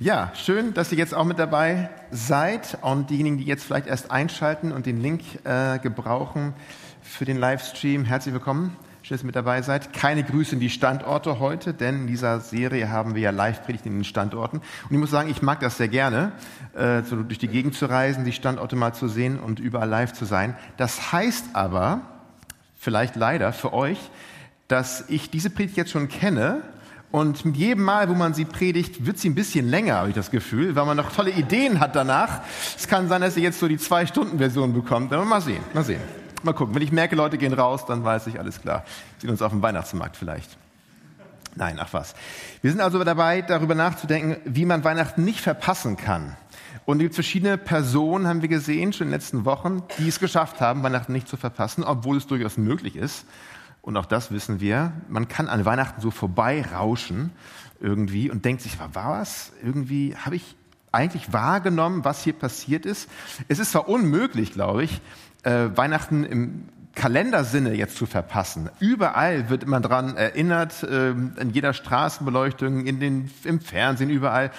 Ja, schön, dass ihr jetzt auch mit dabei seid und diejenigen, die jetzt vielleicht erst einschalten und den Link äh, gebrauchen für den Livestream, herzlich willkommen. Schön, dass ihr mit dabei seid. Keine Grüße in die Standorte heute, denn in dieser Serie haben wir ja Live-Predigten in den Standorten. Und ich muss sagen, ich mag das sehr gerne, äh, so durch die Gegend zu reisen, die Standorte mal zu sehen und überall live zu sein. Das heißt aber, vielleicht leider für euch, dass ich diese Predigt jetzt schon kenne und mit jedem Mal, wo man sie predigt, wird sie ein bisschen länger, habe ich das Gefühl, weil man noch tolle Ideen hat danach. Es kann sein, dass ihr jetzt so die Zwei-Stunden-Version bekommt. Aber mal sehen, mal sehen. Mal gucken. Wenn ich merke, Leute gehen raus, dann weiß ich, alles klar. Wir sehen uns auf dem Weihnachtsmarkt vielleicht. Nein, ach was. Wir sind also dabei, darüber nachzudenken, wie man Weihnachten nicht verpassen kann. Und es gibt verschiedene Personen, haben wir gesehen, schon in den letzten Wochen, die es geschafft haben, Weihnachten nicht zu verpassen, obwohl es durchaus möglich ist. Und auch das wissen wir. Man kann an Weihnachten so vorbeirauschen irgendwie und denkt sich, war was? Irgendwie habe ich eigentlich wahrgenommen, was hier passiert ist. Es ist zwar unmöglich, glaube ich, äh, Weihnachten im Kalendersinne jetzt zu verpassen. Überall wird man daran erinnert, äh, in jeder Straßenbeleuchtung, in den, im Fernsehen, überall.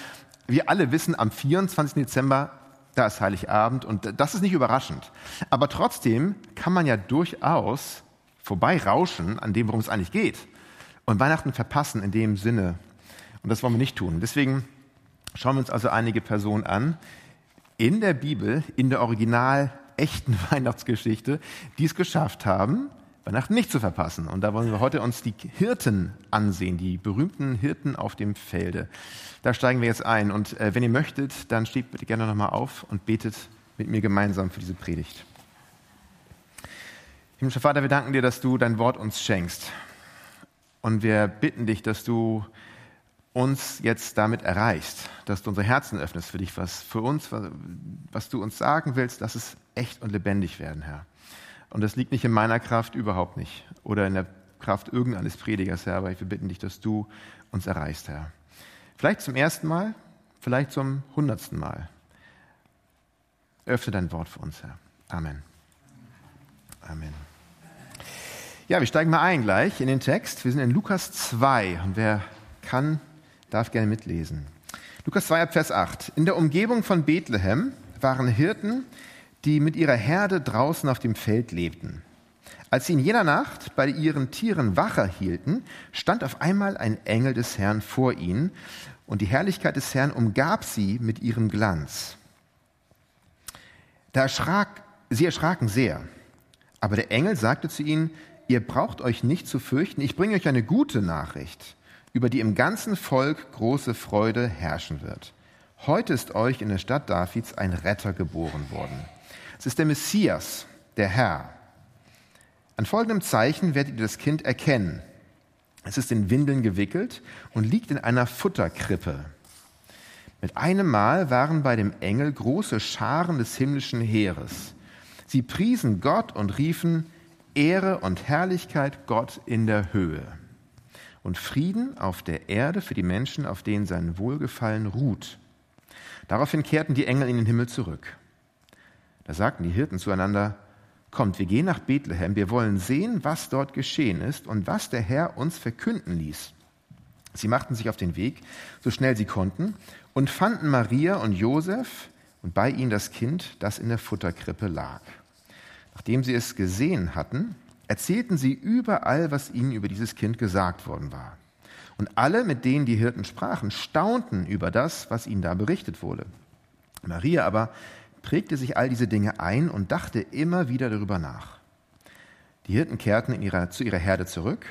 Wir alle wissen, am 24. Dezember, da ist Heiligabend und das ist nicht überraschend. Aber trotzdem kann man ja durchaus vorbeirauschen an dem, worum es eigentlich geht. Und Weihnachten verpassen in dem Sinne. Und das wollen wir nicht tun. Deswegen schauen wir uns also einige Personen an in der Bibel, in der original echten Weihnachtsgeschichte, die es geschafft haben, Weihnachten nicht zu verpassen. Und da wollen wir heute uns die Hirten ansehen, die berühmten Hirten auf dem Felde. Da steigen wir jetzt ein. Und äh, wenn ihr möchtet, dann steht bitte gerne nochmal auf und betet mit mir gemeinsam für diese Predigt. Himmlischer Vater, wir danken dir, dass du dein Wort uns schenkst. Und wir bitten dich, dass du uns jetzt damit erreichst, dass du unsere Herzen öffnest für dich, was für uns, was du uns sagen willst, dass es echt und lebendig werden, Herr. Und das liegt nicht in meiner Kraft, überhaupt nicht. Oder in der Kraft irgendeines Predigers, Herr, aber wir bitten dich, dass du uns erreichst, Herr. Vielleicht zum ersten Mal, vielleicht zum hundertsten Mal. Öffne dein Wort für uns, Herr. Amen. Amen. Ja, wir steigen mal ein gleich in den Text. Wir sind in Lukas 2 und wer kann, darf gerne mitlesen. Lukas 2 Vers 8. In der Umgebung von Bethlehem waren Hirten, die mit ihrer Herde draußen auf dem Feld lebten. Als sie in jener Nacht bei ihren Tieren Wache hielten, stand auf einmal ein Engel des Herrn vor ihnen und die Herrlichkeit des Herrn umgab sie mit ihrem Glanz. Da erschrak, sie erschraken sehr. Aber der Engel sagte zu ihnen, ihr braucht euch nicht zu fürchten, ich bringe euch eine gute Nachricht, über die im ganzen Volk große Freude herrschen wird. Heute ist euch in der Stadt Davids ein Retter geboren worden. Es ist der Messias, der Herr. An folgendem Zeichen werdet ihr das Kind erkennen. Es ist in Windeln gewickelt und liegt in einer Futterkrippe. Mit einem Mal waren bei dem Engel große Scharen des himmlischen Heeres Sie priesen Gott und riefen Ehre und Herrlichkeit Gott in der Höhe und Frieden auf der Erde für die Menschen, auf denen sein Wohlgefallen ruht. Daraufhin kehrten die Engel in den Himmel zurück. Da sagten die Hirten zueinander, Kommt, wir gehen nach Bethlehem, wir wollen sehen, was dort geschehen ist und was der Herr uns verkünden ließ. Sie machten sich auf den Weg, so schnell sie konnten, und fanden Maria und Josef und bei ihnen das Kind, das in der Futterkrippe lag. Nachdem sie es gesehen hatten, erzählten sie überall, was ihnen über dieses Kind gesagt worden war. Und alle, mit denen die Hirten sprachen, staunten über das, was ihnen da berichtet wurde. Maria aber prägte sich all diese Dinge ein und dachte immer wieder darüber nach. Die Hirten kehrten ihrer, zu ihrer Herde zurück.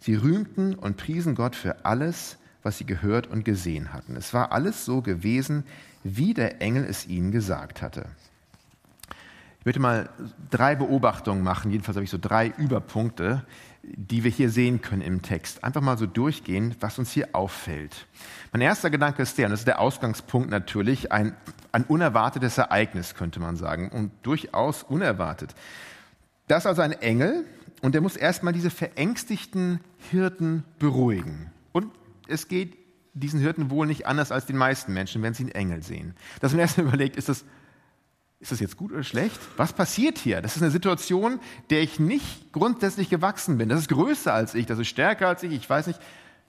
Sie rühmten und priesen Gott für alles, was sie gehört und gesehen hatten. Es war alles so gewesen, wie der Engel es ihnen gesagt hatte. Ich möchte mal drei Beobachtungen machen, jedenfalls habe ich so drei Überpunkte, die wir hier sehen können im Text. Einfach mal so durchgehen, was uns hier auffällt. Mein erster Gedanke ist der, und das ist der Ausgangspunkt natürlich, ein, ein unerwartetes Ereignis, könnte man sagen, und durchaus unerwartet. Das ist also ein Engel, und der muss erstmal diese verängstigten Hirten beruhigen. Und es geht diesen Hirten wohl nicht anders als den meisten Menschen, wenn sie einen Engel sehen. Dass man erst mal überlegt, ist das, ist das jetzt gut oder schlecht? Was passiert hier? Das ist eine Situation, der ich nicht grundsätzlich gewachsen bin. Das ist größer als ich, das ist stärker als ich, ich weiß nicht,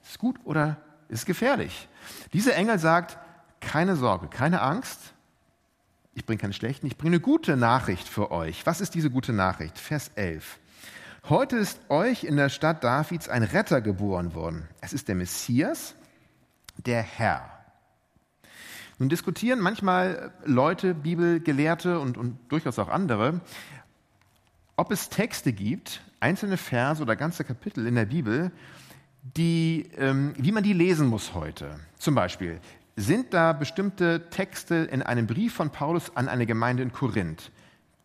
ist es gut oder ist gefährlich. Dieser Engel sagt, keine Sorge, keine Angst. Ich bringe keine schlechten, ich bringe eine gute Nachricht für euch. Was ist diese gute Nachricht? Vers 11. Heute ist euch in der Stadt Davids ein Retter geboren worden. Es ist der Messias, der Herr. Nun diskutieren manchmal Leute, Bibelgelehrte und, und durchaus auch andere, ob es Texte gibt, einzelne Verse oder ganze Kapitel in der Bibel, die, ähm, wie man die lesen muss heute. Zum Beispiel, sind da bestimmte Texte in einem Brief von Paulus an eine Gemeinde in Korinth?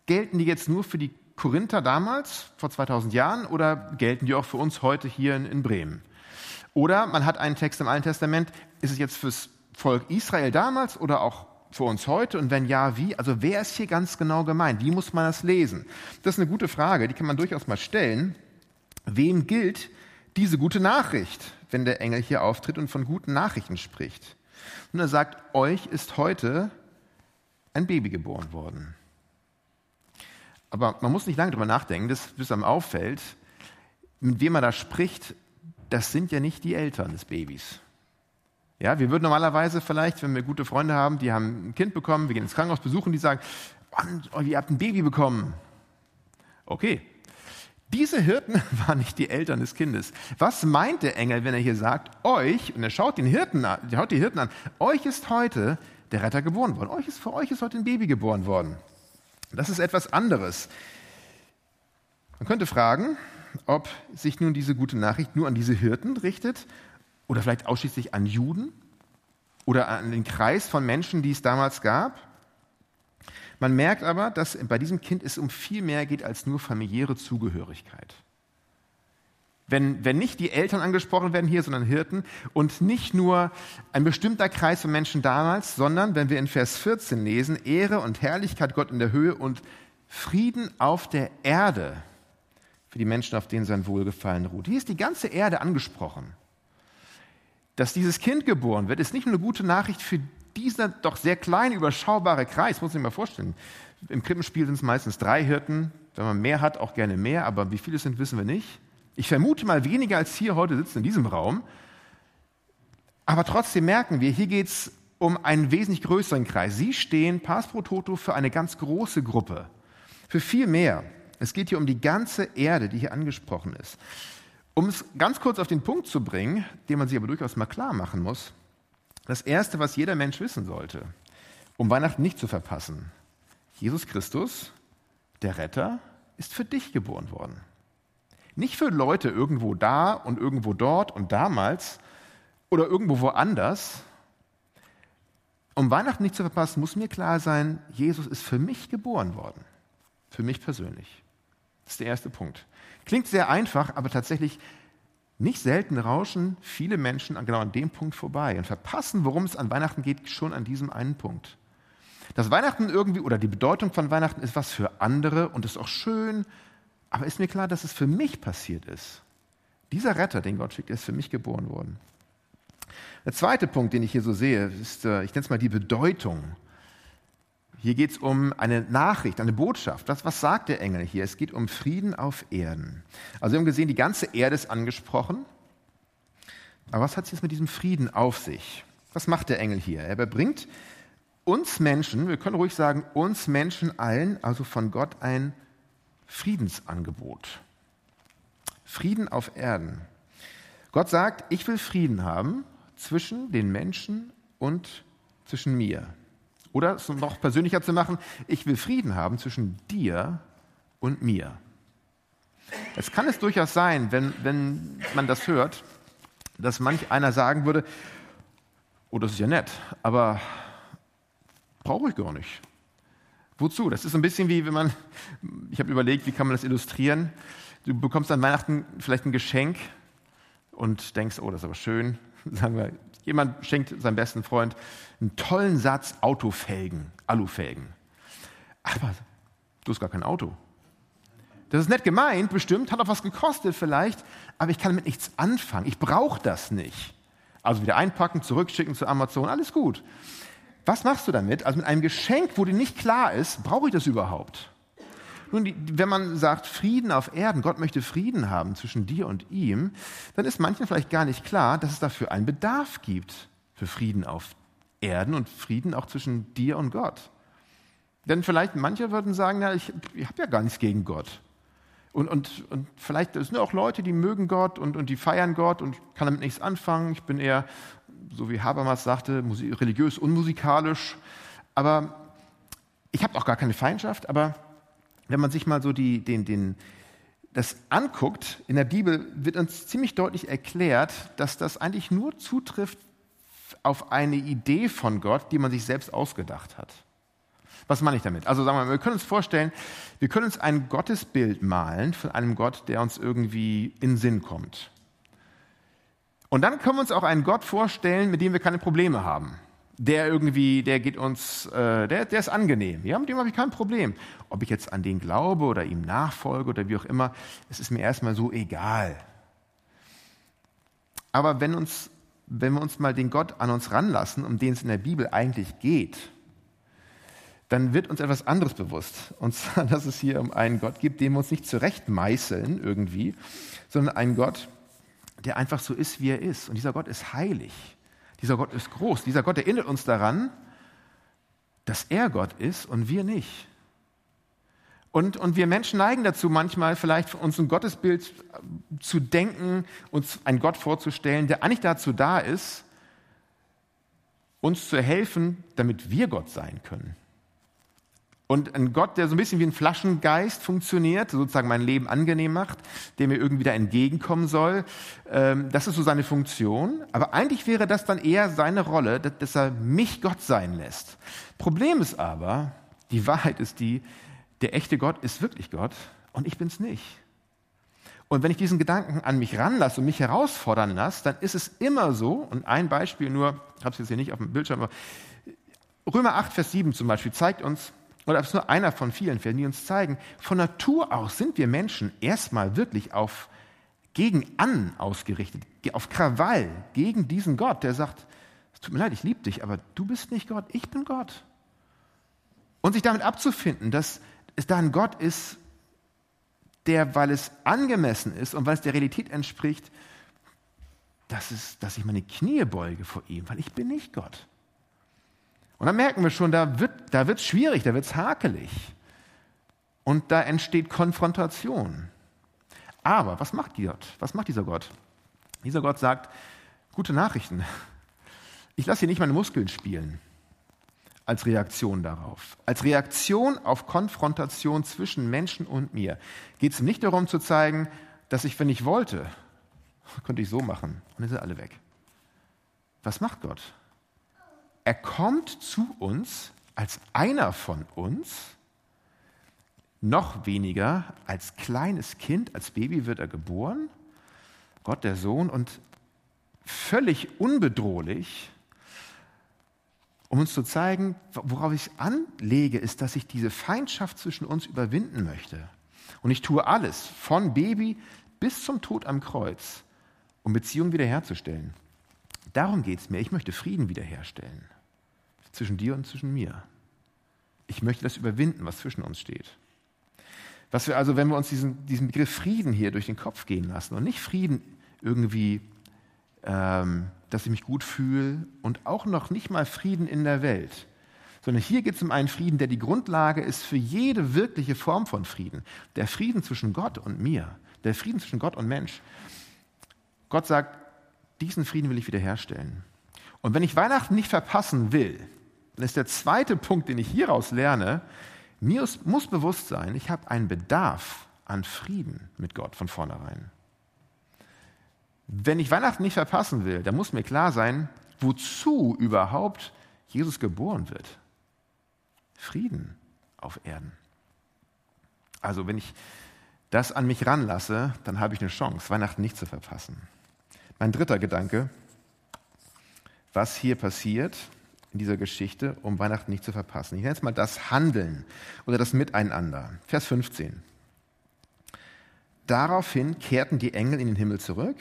Gelten die jetzt nur für die Korinther damals, vor 2000 Jahren, oder gelten die auch für uns heute hier in, in Bremen? Oder man hat einen Text im Alten Testament, ist es jetzt fürs Volk Israel damals oder auch für uns heute? Und wenn ja, wie? Also wer ist hier ganz genau gemeint? Wie muss man das lesen? Das ist eine gute Frage, die kann man durchaus mal stellen. Wem gilt diese gute Nachricht, wenn der Engel hier auftritt und von guten Nachrichten spricht? Und er sagt, euch ist heute ein Baby geboren worden. Aber man muss nicht lange darüber nachdenken, das, bis einem auffällt, mit wem man da spricht, das sind ja nicht die Eltern des Babys. Ja, wir würden normalerweise vielleicht, wenn wir gute Freunde haben, die haben ein Kind bekommen, wir gehen ins Krankenhaus besuchen, die sagen, oh, ihr habt ein Baby bekommen. Okay. Diese Hirten waren nicht die Eltern des Kindes. Was meint der Engel, wenn er hier sagt, euch, und er schaut den Hirten an, schaut die Hirten an, euch ist heute der Retter geboren worden. Euch ist, für euch ist heute ein Baby geboren worden. Das ist etwas anderes. Man könnte fragen, ob sich nun diese gute Nachricht nur an diese Hirten richtet oder vielleicht ausschließlich an Juden oder an den Kreis von Menschen, die es damals gab. Man merkt aber, dass bei diesem Kind es um viel mehr geht als nur familiäre Zugehörigkeit. Wenn, wenn nicht die Eltern angesprochen werden hier, sondern Hirten und nicht nur ein bestimmter Kreis von Menschen damals, sondern wenn wir in Vers 14 lesen, Ehre und Herrlichkeit Gott in der Höhe und Frieden auf der Erde für die Menschen, auf denen sein Wohlgefallen ruht. Hier ist die ganze Erde angesprochen. Dass dieses Kind geboren wird, ist nicht nur eine gute Nachricht für diesen doch sehr kleinen, überschaubare Kreis, muss ich mir vorstellen. Im Krippenspiel sind es meistens drei Hirten. Wenn man mehr hat, auch gerne mehr, aber wie viele es sind, wissen wir nicht. Ich vermute mal weniger als hier heute sitzen in diesem Raum. Aber trotzdem merken wir, hier geht es um einen wesentlich größeren Kreis. Sie stehen Pass pro Toto für eine ganz große Gruppe, für viel mehr. Es geht hier um die ganze Erde, die hier angesprochen ist. Um es ganz kurz auf den Punkt zu bringen, den man sich aber durchaus mal klar machen muss, das Erste, was jeder Mensch wissen sollte, um Weihnachten nicht zu verpassen, Jesus Christus, der Retter, ist für dich geboren worden. Nicht für Leute irgendwo da und irgendwo dort und damals oder irgendwo woanders. Um Weihnachten nicht zu verpassen, muss mir klar sein, Jesus ist für mich geboren worden. Für mich persönlich. Das ist der erste Punkt. Klingt sehr einfach, aber tatsächlich nicht selten rauschen viele Menschen genau an dem Punkt vorbei und verpassen, worum es an Weihnachten geht, schon an diesem einen Punkt. Das Weihnachten irgendwie oder die Bedeutung von Weihnachten ist was für andere und ist auch schön, aber ist mir klar, dass es für mich passiert ist. Dieser Retter, den Gott schickt, ist für mich geboren worden. Der zweite Punkt, den ich hier so sehe, ist, äh, ich nenne es mal die Bedeutung hier geht es um eine Nachricht, eine Botschaft. Das, was sagt der Engel hier? Es geht um Frieden auf Erden. Also wir haben gesehen, die ganze Erde ist angesprochen. Aber was hat es jetzt mit diesem Frieden auf sich? Was macht der Engel hier? Er bringt uns Menschen, wir können ruhig sagen, uns Menschen allen, also von Gott ein Friedensangebot. Frieden auf Erden. Gott sagt, ich will Frieden haben zwischen den Menschen und zwischen mir. Oder es noch persönlicher zu machen, ich will Frieden haben zwischen dir und mir. Es kann es durchaus sein, wenn, wenn man das hört, dass manch einer sagen würde, oh, das ist ja nett, aber brauche ich gar nicht. Wozu? Das ist ein bisschen wie, wenn man, ich habe überlegt, wie kann man das illustrieren? Du bekommst an Weihnachten vielleicht ein Geschenk und denkst, oh, das ist aber schön. Sagen wir, Jemand schenkt seinem besten Freund einen tollen Satz Autofelgen, Alufelgen. Aber du hast gar kein Auto. Das ist nett gemeint, bestimmt, hat auch was gekostet vielleicht, aber ich kann damit nichts anfangen. Ich brauche das nicht. Also wieder einpacken, zurückschicken zu Amazon, alles gut. Was machst du damit? Also mit einem Geschenk, wo dir nicht klar ist, brauche ich das überhaupt? Nun, wenn man sagt Frieden auf Erden, Gott möchte Frieden haben zwischen dir und ihm, dann ist manchen vielleicht gar nicht klar, dass es dafür einen Bedarf gibt für Frieden auf Erden und Frieden auch zwischen dir und Gott. Denn vielleicht manche würden sagen, na, ich, ich habe ja gar nichts gegen Gott. Und, und, und vielleicht sind auch Leute, die mögen Gott und, und die feiern Gott und kann damit nichts anfangen. Ich bin eher, so wie Habermas sagte, religiös unmusikalisch. Aber ich habe auch gar keine Feindschaft. Aber wenn man sich mal so die, den, den, das anguckt, in der Bibel wird uns ziemlich deutlich erklärt, dass das eigentlich nur zutrifft auf eine Idee von Gott, die man sich selbst ausgedacht hat. Was meine ich damit? Also sagen wir mal, wir können uns vorstellen, wir können uns ein Gottesbild malen von einem Gott, der uns irgendwie in Sinn kommt. Und dann können wir uns auch einen Gott vorstellen, mit dem wir keine Probleme haben. Der irgendwie, der geht uns, äh, der, der ist angenehm. Ja, mit dem habe ich kein Problem. Ob ich jetzt an den glaube oder ihm nachfolge oder wie auch immer, es ist mir erstmal so egal. Aber wenn uns, wenn wir uns mal den Gott an uns ranlassen, um den es in der Bibel eigentlich geht, dann wird uns etwas anderes bewusst. Und zwar, dass es hier um einen Gott gibt, den wir uns nicht zurechtmeißeln irgendwie, sondern einen Gott, der einfach so ist, wie er ist. Und dieser Gott ist heilig. Dieser Gott ist groß. Dieser Gott erinnert uns daran, dass er Gott ist und wir nicht. Und, und wir Menschen neigen dazu, manchmal vielleicht uns ein Gottesbild zu denken, uns einen Gott vorzustellen, der eigentlich dazu da ist, uns zu helfen, damit wir Gott sein können. Und ein Gott, der so ein bisschen wie ein Flaschengeist funktioniert, sozusagen mein Leben angenehm macht, der mir irgendwie da entgegenkommen soll, ähm, das ist so seine Funktion. Aber eigentlich wäre das dann eher seine Rolle, dass er mich Gott sein lässt. Problem ist aber, die Wahrheit ist die, der echte Gott ist wirklich Gott und ich bin's nicht. Und wenn ich diesen Gedanken an mich ranlasse und mich herausfordern lasse, dann ist es immer so, und ein Beispiel nur, ich habe es jetzt hier nicht auf dem Bildschirm, aber Römer 8, Vers 7 zum Beispiel zeigt uns, oder das ist nur einer von vielen Fällen, die uns zeigen, von Natur aus sind wir Menschen erstmal wirklich auf gegen an ausgerichtet, auf Krawall gegen diesen Gott, der sagt, es tut mir leid, ich liebe dich, aber du bist nicht Gott, ich bin Gott. Und sich damit abzufinden, dass es da ein Gott ist, der, weil es angemessen ist und weil es der Realität entspricht, dass, es, dass ich meine Knie beuge vor ihm, weil ich bin nicht Gott. Und dann merken wir schon, da wird es da schwierig, da wird es hakelig. Und da entsteht Konfrontation. Aber was macht Gott? Was macht dieser Gott? Dieser Gott sagt, gute Nachrichten. Ich lasse hier nicht meine Muskeln spielen als Reaktion darauf. Als Reaktion auf Konfrontation zwischen Menschen und mir geht es nicht darum zu zeigen, dass ich, wenn ich wollte, könnte ich so machen und dann sind alle weg. Was macht Gott? Er kommt zu uns als einer von uns, noch weniger als kleines Kind, als Baby wird er geboren, Gott der Sohn, und völlig unbedrohlich, um uns zu zeigen, worauf ich anlege, ist, dass ich diese Feindschaft zwischen uns überwinden möchte. Und ich tue alles, von Baby bis zum Tod am Kreuz, um Beziehungen wiederherzustellen. Darum geht es mir. Ich möchte Frieden wiederherstellen. Zwischen dir und zwischen mir. Ich möchte das überwinden, was zwischen uns steht. Was wir also, wenn wir uns diesen, diesen Begriff Frieden hier durch den Kopf gehen lassen und nicht Frieden irgendwie, ähm, dass ich mich gut fühle und auch noch nicht mal Frieden in der Welt, sondern hier geht es um einen Frieden, der die Grundlage ist für jede wirkliche Form von Frieden. Der Frieden zwischen Gott und mir, der Frieden zwischen Gott und Mensch. Gott sagt, diesen Frieden will ich wiederherstellen. Und wenn ich Weihnachten nicht verpassen will, dann ist der zweite Punkt, den ich hieraus lerne, mir muss bewusst sein, ich habe einen Bedarf an Frieden mit Gott von vornherein. Wenn ich Weihnachten nicht verpassen will, dann muss mir klar sein, wozu überhaupt Jesus geboren wird. Frieden auf Erden. Also wenn ich das an mich ranlasse, dann habe ich eine Chance, Weihnachten nicht zu verpassen. Mein dritter Gedanke, was hier passiert in dieser Geschichte, um Weihnachten nicht zu verpassen. Ich nenne es mal das Handeln oder das Miteinander. Vers 15. Daraufhin kehrten die Engel in den Himmel zurück.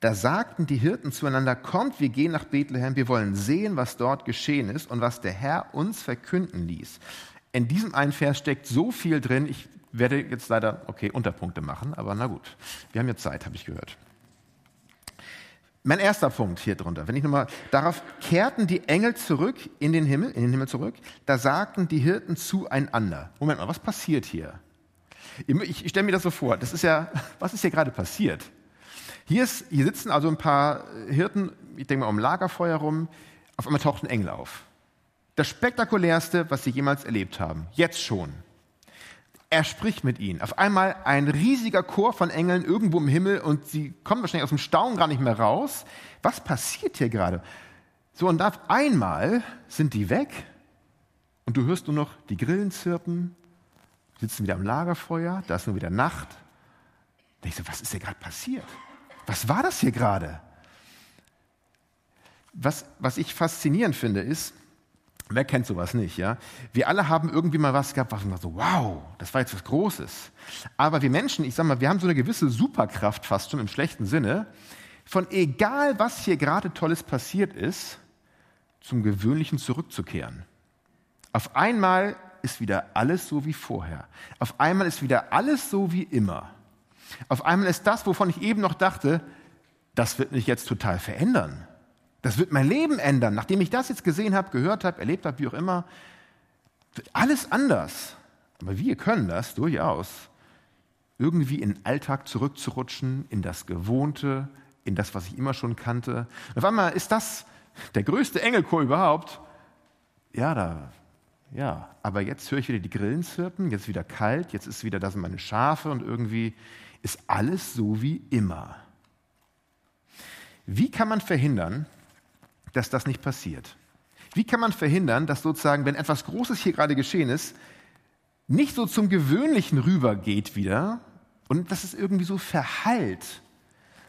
Da sagten die Hirten zueinander, kommt, wir gehen nach Bethlehem, wir wollen sehen, was dort geschehen ist und was der Herr uns verkünden ließ. In diesem einen Vers steckt so viel drin, ich werde jetzt leider, okay, Unterpunkte machen, aber na gut. Wir haben jetzt Zeit, habe ich gehört. Mein erster Punkt hier drunter, wenn ich nochmal, darauf kehrten die Engel zurück in den Himmel, in den Himmel zurück, da sagten die Hirten zueinander. Moment mal, was passiert hier? Ich, stelle mir das so vor, das ist ja, was ist hier gerade passiert? Hier, ist, hier sitzen also ein paar Hirten, ich denke mal um Lagerfeuer rum, auf einmal taucht ein Engel auf. Das spektakulärste, was sie jemals erlebt haben. Jetzt schon. Er spricht mit ihnen. Auf einmal ein riesiger Chor von Engeln irgendwo im Himmel und sie kommen wahrscheinlich aus dem Staunen gar nicht mehr raus. Was passiert hier gerade? So, und auf einmal sind die weg und du hörst nur noch die Grillen zirpen, sitzen wieder am Lagerfeuer, da ist nur wieder Nacht. Da denkst du, was ist hier gerade passiert? Was war das hier gerade? Was, was ich faszinierend finde, ist, Wer kennt sowas nicht, ja? Wir alle haben irgendwie mal was gehabt, was man so, wow, das war jetzt was Großes. Aber wir Menschen, ich sag mal, wir haben so eine gewisse Superkraft fast schon im schlechten Sinne, von egal was hier gerade Tolles passiert ist, zum Gewöhnlichen zurückzukehren. Auf einmal ist wieder alles so wie vorher. Auf einmal ist wieder alles so wie immer. Auf einmal ist das, wovon ich eben noch dachte, das wird mich jetzt total verändern. Das wird mein Leben ändern. Nachdem ich das jetzt gesehen habe, gehört habe, erlebt habe, wie auch immer, wird alles anders. Aber wir können das durchaus, irgendwie in den Alltag zurückzurutschen, in das Gewohnte, in das, was ich immer schon kannte. Und auf einmal ist das der größte Engelchor überhaupt. Ja, da, ja, aber jetzt höre ich wieder die Grillen zirpen, jetzt ist wieder kalt, jetzt ist wieder, da sind meine Schafe und irgendwie ist alles so wie immer. Wie kann man verhindern, dass das nicht passiert? Wie kann man verhindern, dass sozusagen, wenn etwas Großes hier gerade geschehen ist, nicht so zum Gewöhnlichen rübergeht wieder und dass es irgendwie so verhallt,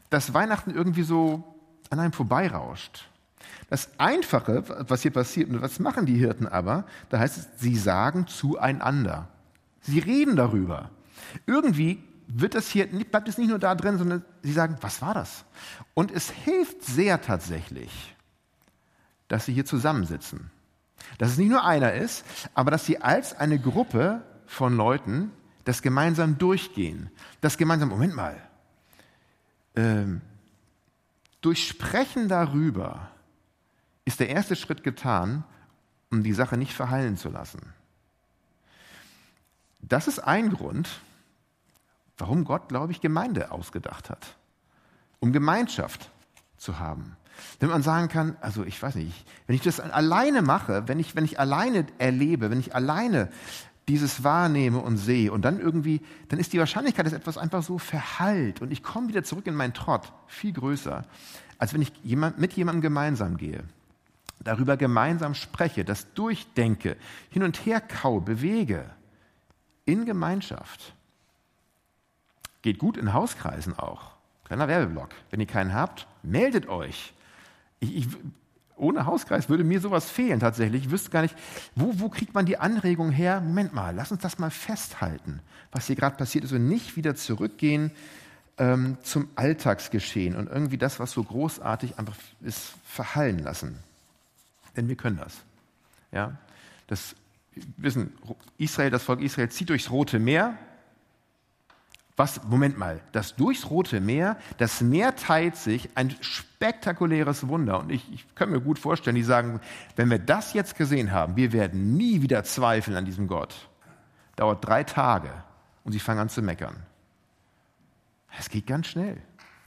dass Weihnachten irgendwie so an einem vorbeirauscht? Das Einfache, was hier passiert, und was machen die Hirten aber, da heißt es, sie sagen zueinander. Sie reden darüber. Irgendwie wird das hier, bleibt es nicht nur da drin, sondern sie sagen, was war das? Und es hilft sehr tatsächlich, dass sie hier zusammensitzen. Dass es nicht nur einer ist, aber dass sie als eine Gruppe von Leuten das gemeinsam durchgehen. Das gemeinsam, Moment mal, ähm, durch darüber ist der erste Schritt getan, um die Sache nicht verheilen zu lassen. Das ist ein Grund, warum Gott, glaube ich, Gemeinde ausgedacht hat. Um Gemeinschaft zu haben. Wenn man sagen kann, also ich weiß nicht, wenn ich das alleine mache, wenn ich, wenn ich alleine erlebe, wenn ich alleine dieses wahrnehme und sehe und dann irgendwie, dann ist die Wahrscheinlichkeit, dass etwas einfach so verhallt und ich komme wieder zurück in meinen Trott, viel größer, als wenn ich jemand, mit jemandem gemeinsam gehe, darüber gemeinsam spreche, das durchdenke, hin und her kau, bewege, in Gemeinschaft. Geht gut in Hauskreisen auch. Kleiner Werbeblock. Wenn ihr keinen habt, meldet euch. Ich, ich, ohne Hauskreis würde mir sowas fehlen tatsächlich. Ich wüsste gar nicht, wo, wo kriegt man die Anregung her? Moment mal, lass uns das mal festhalten, was hier gerade passiert ist und nicht wieder zurückgehen ähm, zum Alltagsgeschehen und irgendwie das, was so großartig einfach ist, verhallen lassen. Denn wir können das. Ja, das wissen Israel, das Volk Israel zieht durchs Rote Meer, was, Moment mal, das durchs Rote Meer, das Meer teilt sich, ein spektakuläres Wunder. Und ich, ich kann mir gut vorstellen, die sagen, wenn wir das jetzt gesehen haben, wir werden nie wieder zweifeln an diesem Gott. Dauert drei Tage und sie fangen an zu meckern. Es geht ganz schnell.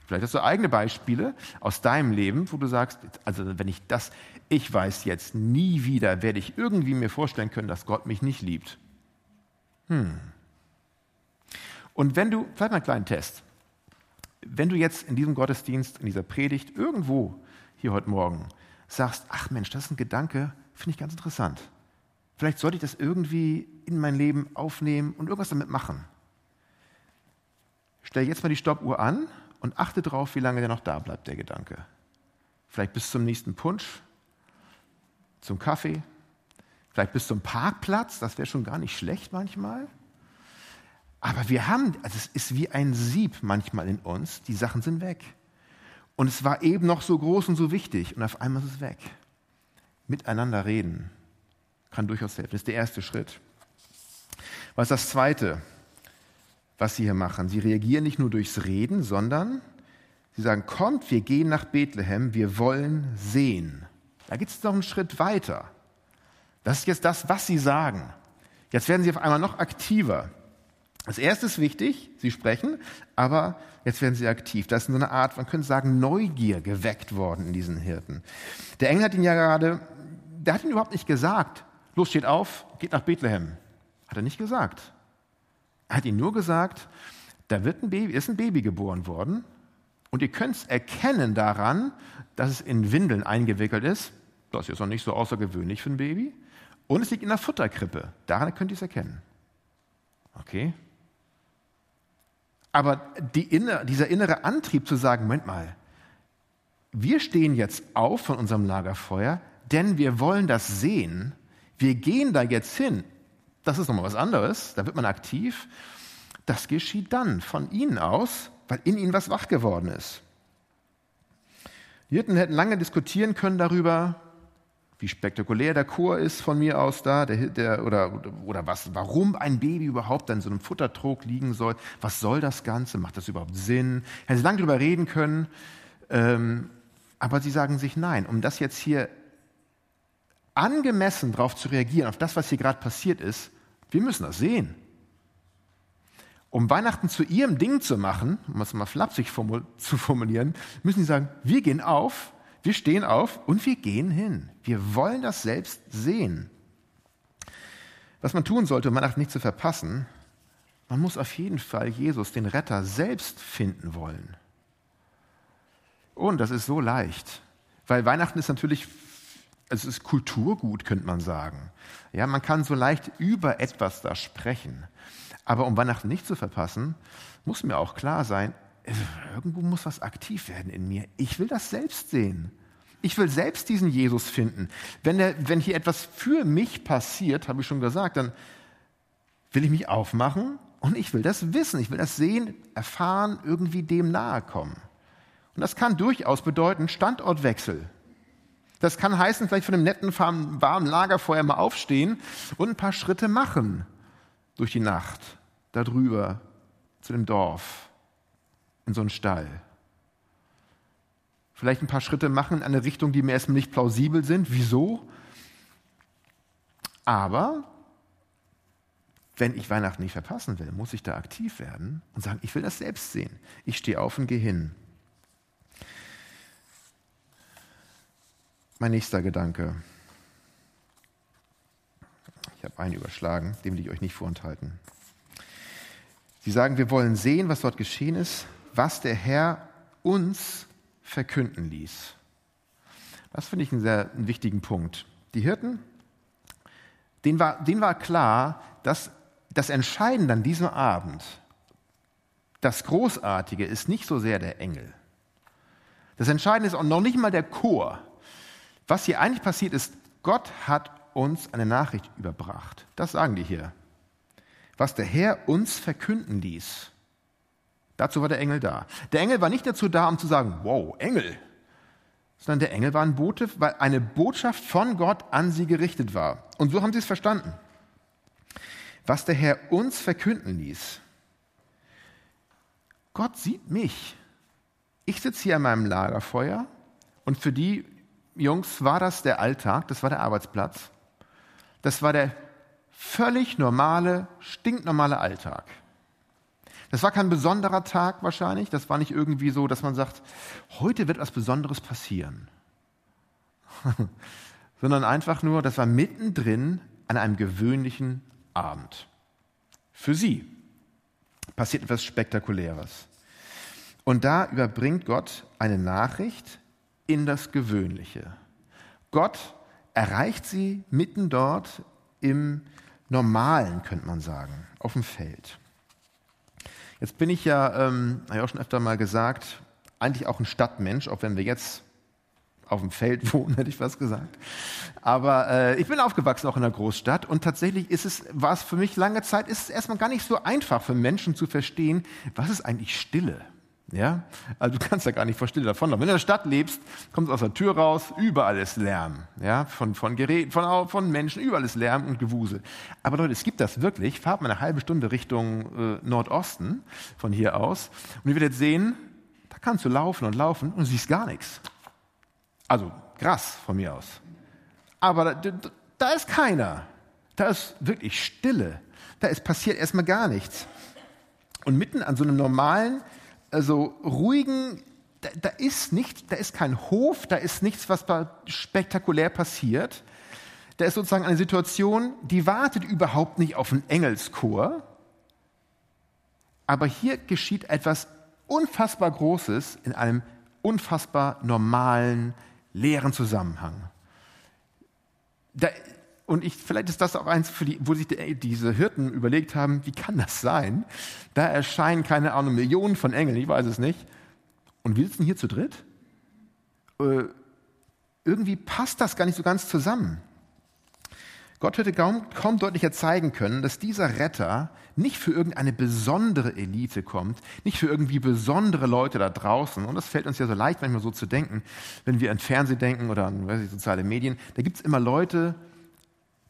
Vielleicht hast du eigene Beispiele aus deinem Leben, wo du sagst, also wenn ich das, ich weiß jetzt nie wieder, werde ich irgendwie mir vorstellen können, dass Gott mich nicht liebt. Hm, und wenn du, vielleicht mal einen kleinen Test, wenn du jetzt in diesem Gottesdienst, in dieser Predigt irgendwo hier heute Morgen sagst, ach Mensch, das ist ein Gedanke, finde ich ganz interessant. Vielleicht sollte ich das irgendwie in mein Leben aufnehmen und irgendwas damit machen. Stell jetzt mal die Stoppuhr an und achte darauf, wie lange der noch da bleibt, der Gedanke. Vielleicht bis zum nächsten Punsch, zum Kaffee, vielleicht bis zum Parkplatz, das wäre schon gar nicht schlecht manchmal. Aber wir haben, also es ist wie ein Sieb manchmal in uns, die Sachen sind weg. Und es war eben noch so groß und so wichtig und auf einmal ist es weg. Miteinander reden kann durchaus helfen. Das ist der erste Schritt. Was ist das zweite? was sie hier machen. Sie reagieren nicht nur durchs Reden, sondern sie sagen, kommt, wir gehen nach Bethlehem, wir wollen sehen. Da geht es noch einen Schritt weiter. Das ist jetzt das, was sie sagen. Jetzt werden sie auf einmal noch aktiver. Das erste ist wichtig, sie sprechen, aber jetzt werden sie aktiv. Das ist so eine Art, man könnte sagen, Neugier geweckt worden in diesen Hirten. Der Engel hat ihn ja gerade, der hat ihn überhaupt nicht gesagt, los, steht auf, geht nach Bethlehem. Hat er nicht gesagt. Er hat ihnen nur gesagt, da wird ein Baby, ist ein Baby geboren worden und ihr könnt es erkennen daran, dass es in Windeln eingewickelt ist. Das ist jetzt noch nicht so außergewöhnlich für ein Baby. Und es liegt in der Futterkrippe. Daran könnt ihr es erkennen. Okay? Aber die inner, dieser innere Antrieb zu sagen, Moment mal, wir stehen jetzt auf von unserem Lagerfeuer, denn wir wollen das sehen. Wir gehen da jetzt hin. Das ist nochmal was anderes. Da wird man aktiv. Das geschieht dann von ihnen aus, weil in ihnen was wach geworden ist. Die Hirten hätten lange diskutieren können darüber, wie spektakulär der Chor ist von mir aus da, der, der, oder, oder was, warum ein Baby überhaupt an so einem Futtertrog liegen soll. Was soll das Ganze? Macht das überhaupt Sinn? Hätten sie lange darüber reden können. Ähm, aber sie sagen sich nein, um das jetzt hier angemessen darauf zu reagieren, auf das, was hier gerade passiert ist, wir müssen das sehen. Um Weihnachten zu ihrem Ding zu machen, um es mal flapsig zu formulieren, müssen sie sagen, wir gehen auf wir stehen auf und wir gehen hin. Wir wollen das selbst sehen. Was man tun sollte, um Weihnachten nicht zu verpassen, man muss auf jeden Fall Jesus, den Retter, selbst finden wollen. Und das ist so leicht, weil Weihnachten ist natürlich, es ist Kulturgut, könnte man sagen. Ja, man kann so leicht über etwas da sprechen. Aber um Weihnachten nicht zu verpassen, muss mir auch klar sein, irgendwo muss was aktiv werden in mir. Ich will das selbst sehen. Ich will selbst diesen Jesus finden. Wenn, der, wenn hier etwas für mich passiert, habe ich schon gesagt, dann will ich mich aufmachen und ich will das wissen. Ich will das sehen, erfahren, irgendwie dem nahe kommen. Und das kann durchaus bedeuten Standortwechsel. Das kann heißen, vielleicht von einem netten, warmen Lagerfeuer mal aufstehen und ein paar Schritte machen durch die Nacht, darüber zu dem Dorf in so einen Stall. Vielleicht ein paar Schritte machen in eine Richtung, die mir erstmal nicht plausibel sind. Wieso? Aber wenn ich Weihnachten nicht verpassen will, muss ich da aktiv werden und sagen, ich will das selbst sehen. Ich stehe auf und gehe hin. Mein nächster Gedanke. Ich habe einen überschlagen, den will ich euch nicht vorenthalten. Sie sagen, wir wollen sehen, was dort geschehen ist, was der Herr uns verkünden ließ. Das finde ich einen sehr einen wichtigen Punkt. Die Hirten, denen war, denen war klar, dass das Entscheidende an diesem Abend, das Großartige ist nicht so sehr der Engel. Das Entscheidende ist auch noch nicht mal der Chor. Was hier eigentlich passiert ist, Gott hat uns eine Nachricht überbracht. Das sagen die hier. Was der Herr uns verkünden ließ. Dazu war der Engel da. Der Engel war nicht dazu da, um zu sagen, wow, Engel, sondern der Engel war ein Bote, weil eine Botschaft von Gott an sie gerichtet war. Und so haben sie es verstanden. Was der Herr uns verkünden ließ. Gott sieht mich. Ich sitze hier an meinem Lagerfeuer und für die Jungs war das der Alltag, das war der Arbeitsplatz. Das war der völlig normale, stinknormale Alltag. Das war kein besonderer Tag wahrscheinlich. Das war nicht irgendwie so, dass man sagt, heute wird was Besonderes passieren. Sondern einfach nur, das war mittendrin an einem gewöhnlichen Abend. Für sie passiert etwas Spektakuläres. Und da überbringt Gott eine Nachricht in das Gewöhnliche. Gott erreicht sie mitten dort im Normalen, könnte man sagen, auf dem Feld. Jetzt bin ich ja, ähm, habe ich auch schon öfter mal gesagt, eigentlich auch ein Stadtmensch, auch wenn wir jetzt auf dem Feld wohnen, hätte ich was gesagt. Aber äh, ich bin aufgewachsen auch in einer Großstadt und tatsächlich ist es, war es für mich lange Zeit, ist es erstmal gar nicht so einfach für Menschen zu verstehen, was ist eigentlich Stille? Ja? Also du kannst ja gar nicht vor Stille davonlaufen. Wenn du in der Stadt lebst, kommst aus der Tür raus, überall ist Lärm. Ja? Von, von Geräten, von, von Menschen, überall ist Lärm und Gewusel. Aber Leute, es gibt das wirklich. Fahrt mal eine halbe Stunde Richtung äh, Nordosten von hier aus und ihr werdet sehen, da kannst du laufen und laufen und siehst gar nichts. Also Gras von mir aus. Aber da, da ist keiner. Da ist wirklich Stille. Da ist passiert erstmal gar nichts. Und mitten an so einem normalen also ruhigen, da, da, ist nicht, da ist kein Hof, da ist nichts, was spektakulär passiert. Da ist sozusagen eine Situation, die wartet überhaupt nicht auf einen Engelschor. Aber hier geschieht etwas unfassbar Großes in einem unfassbar normalen, leeren Zusammenhang. Da, und ich, vielleicht ist das auch eins, die, wo sich die, diese Hirten überlegt haben, wie kann das sein? Da erscheinen, keine Ahnung, Millionen von Engeln, ich weiß es nicht. Und wir sitzen hier zu dritt? Äh, irgendwie passt das gar nicht so ganz zusammen. Gott hätte kaum, kaum deutlicher zeigen können, dass dieser Retter nicht für irgendeine besondere Elite kommt, nicht für irgendwie besondere Leute da draußen. Und das fällt uns ja so leicht, manchmal so zu denken, wenn wir an Fernsehen denken oder an weiß ich, soziale Medien. Da gibt es immer Leute,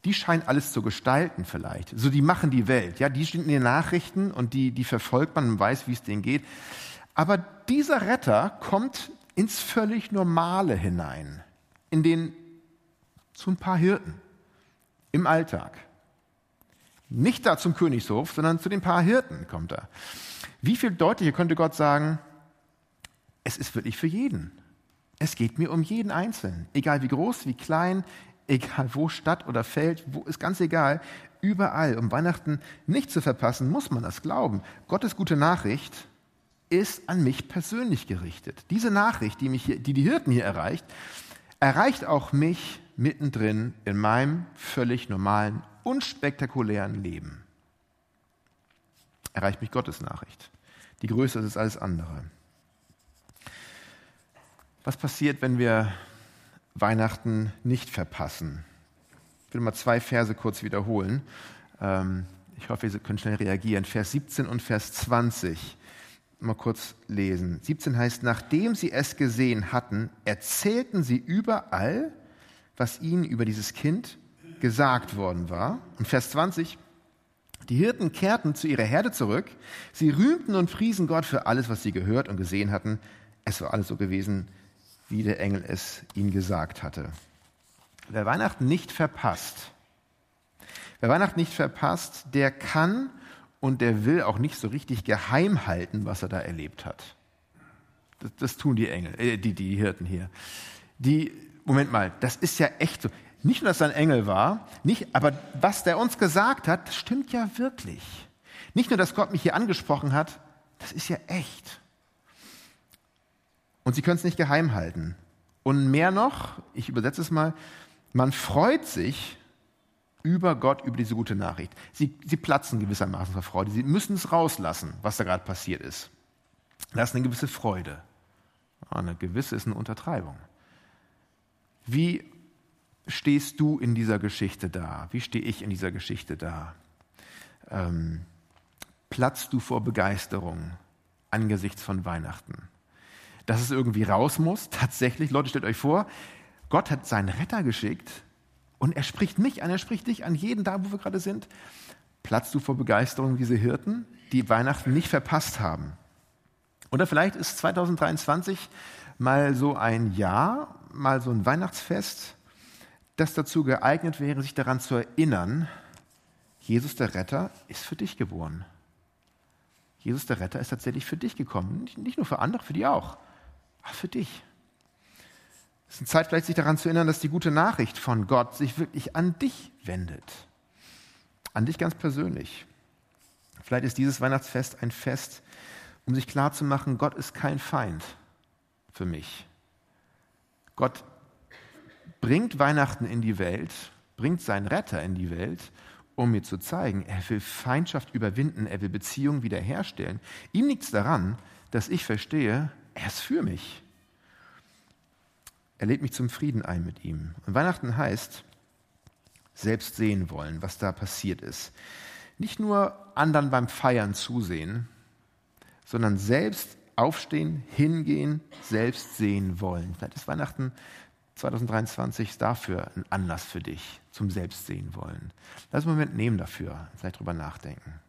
die scheinen alles zu gestalten vielleicht. So, die machen die Welt. Ja, die stehen in den Nachrichten und die, die verfolgt man und weiß, wie es denen geht. Aber dieser Retter kommt ins völlig Normale hinein. In den, zu ein paar Hirten. Im Alltag. Nicht da zum Königshof, sondern zu den paar Hirten kommt er. Wie viel deutlicher könnte Gott sagen, es ist wirklich für jeden. Es geht mir um jeden Einzelnen. Egal wie groß, wie klein, egal wo Stadt oder Feld, wo ist ganz egal, überall, um Weihnachten nicht zu verpassen, muss man das glauben. Gottes gute Nachricht ist an mich persönlich gerichtet. Diese Nachricht, die, mich hier, die die Hirten hier erreicht, erreicht auch mich mittendrin in meinem völlig normalen, unspektakulären Leben. Erreicht mich Gottes Nachricht, die größer ist alles andere. Was passiert, wenn wir Weihnachten nicht verpassen. Ich will mal zwei Verse kurz wiederholen. Ähm, ich hoffe, Sie können schnell reagieren. Vers 17 und Vers 20. Mal kurz lesen. 17 heißt, nachdem sie es gesehen hatten, erzählten sie überall, was ihnen über dieses Kind gesagt worden war. Und Vers 20, die Hirten kehrten zu ihrer Herde zurück. Sie rühmten und priesen Gott für alles, was sie gehört und gesehen hatten. Es war alles so gewesen, wie der Engel es ihnen gesagt hatte. Wer Weihnachten nicht verpasst, wer Weihnachten nicht verpasst, der kann und der will auch nicht so richtig geheim halten, was er da erlebt hat. Das, das tun die Engel, äh, die, die Hirten hier. Die, Moment mal, das ist ja echt so. Nicht nur, dass er ein Engel war, nicht, aber was der uns gesagt hat, das stimmt ja wirklich. Nicht nur, dass Gott mich hier angesprochen hat, das ist ja echt. Und sie können es nicht geheim halten. Und mehr noch, ich übersetze es mal, man freut sich über Gott, über diese gute Nachricht. Sie, sie platzen gewissermaßen vor Freude. Sie müssen es rauslassen, was da gerade passiert ist. Das ist eine gewisse Freude. Eine gewisse ist eine Untertreibung. Wie stehst du in dieser Geschichte da? Wie stehe ich in dieser Geschichte da? Ähm, platzt du vor Begeisterung angesichts von Weihnachten? Dass es irgendwie raus muss. Tatsächlich, Leute, stellt euch vor, Gott hat seinen Retter geschickt und er spricht mich an, er spricht dich an, jeden da, wo wir gerade sind. Platzt du vor Begeisterung diese Hirten, die Weihnachten nicht verpasst haben? Oder vielleicht ist 2023 mal so ein Jahr, mal so ein Weihnachtsfest, das dazu geeignet wäre, sich daran zu erinnern, Jesus der Retter ist für dich geboren. Jesus der Retter ist tatsächlich für dich gekommen. Nicht nur für andere, für die auch. Ach, für dich. Es ist Zeit, vielleicht sich daran zu erinnern, dass die gute Nachricht von Gott sich wirklich an dich wendet. An dich ganz persönlich. Vielleicht ist dieses Weihnachtsfest ein Fest, um sich klarzumachen, Gott ist kein Feind für mich. Gott bringt Weihnachten in die Welt, bringt seinen Retter in die Welt, um mir zu zeigen, er will Feindschaft überwinden, er will Beziehungen wiederherstellen. Ihm liegt es daran, dass ich verstehe, er ist für mich. Er lädt mich zum Frieden ein mit ihm. Und Weihnachten heißt, selbst sehen wollen, was da passiert ist. Nicht nur anderen beim Feiern zusehen, sondern selbst aufstehen, hingehen, selbst sehen wollen. Vielleicht ist Weihnachten 2023 dafür ein Anlass für dich zum Selbstsehen wollen. Lass einen Moment nehmen dafür, vielleicht drüber nachdenken.